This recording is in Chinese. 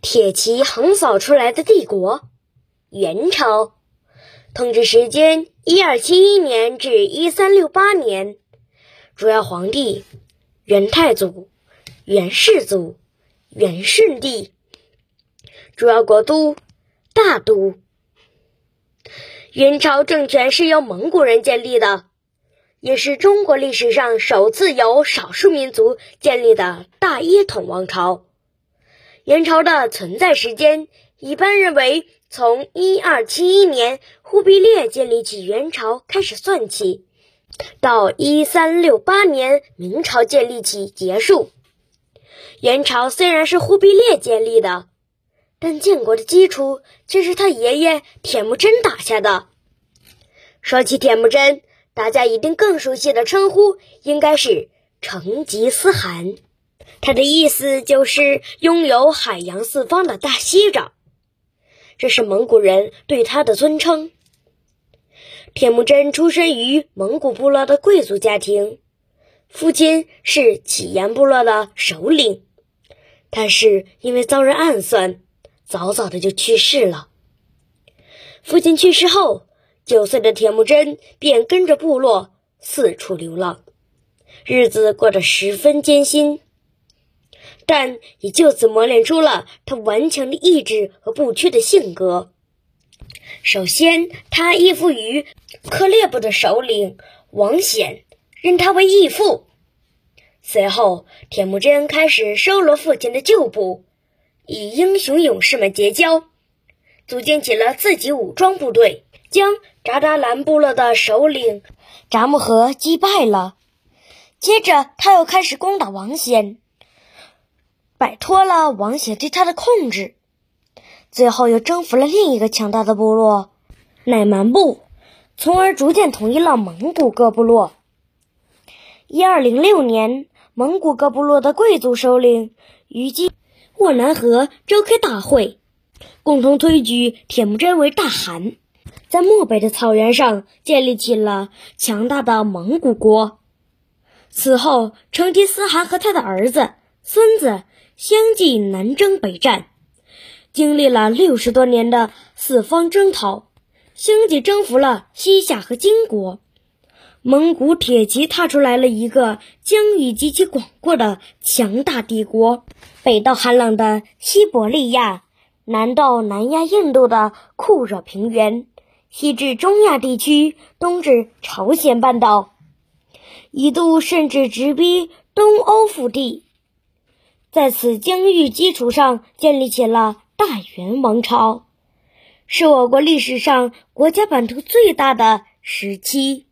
铁骑横扫出来的帝国——元朝，统治时间一二七一年至一三六八年，主要皇帝元太祖、元世祖、元顺帝，主要国都大都。元朝政权是由蒙古人建立的。也是中国历史上首次由少数民族建立的大一统王朝。元朝的存在时间一般认为从一二七一年忽必烈建立起元朝开始算起，到一三六八年明朝建立起结束。元朝虽然是忽必烈建立的，但建国的基础却是他爷爷铁木真打下的。说起铁木真。大家一定更熟悉的称呼应该是成吉思汗，他的意思就是拥有海洋四方的大西长，这是蒙古人对他的尊称。铁木真出生于蒙古部落的贵族家庭，父亲是乞颜部落的首领，但是因为遭人暗算，早早的就去世了。父亲去世后。九岁的铁木真便跟着部落四处流浪，日子过得十分艰辛，但也就此磨练出了他顽强的意志和不屈的性格。首先，他依附于克烈部的首领王显，认他为义父。随后，铁木真开始收罗父亲的旧部，与英雄勇士们结交，组建起了自己武装部队。将扎达兰部落的首领扎木合击败了，接着他又开始攻打王显，摆脱了王协对他的控制，最后又征服了另一个强大的部落乃蛮部，从而逐渐统一了蒙古各部落。一二零六年，蒙古各部落的贵族首领于今沃南河召开大会，共同推举铁木真为大汗。在漠北的草原上建立起了强大的蒙古国。此后，成吉思汗和他的儿子、孙子相继南征北战，经历了六十多年的四方征讨，相继征服了西夏和金国。蒙古铁骑踏出来了一个疆域极其广阔的强大帝国，北到寒冷的西伯利亚，南到南亚印度的酷热平原。西至中亚地区，东至朝鲜半岛，一度甚至直逼东欧腹地。在此疆域基础上，建立起了大元王朝，是我国历史上国家版图最大的时期。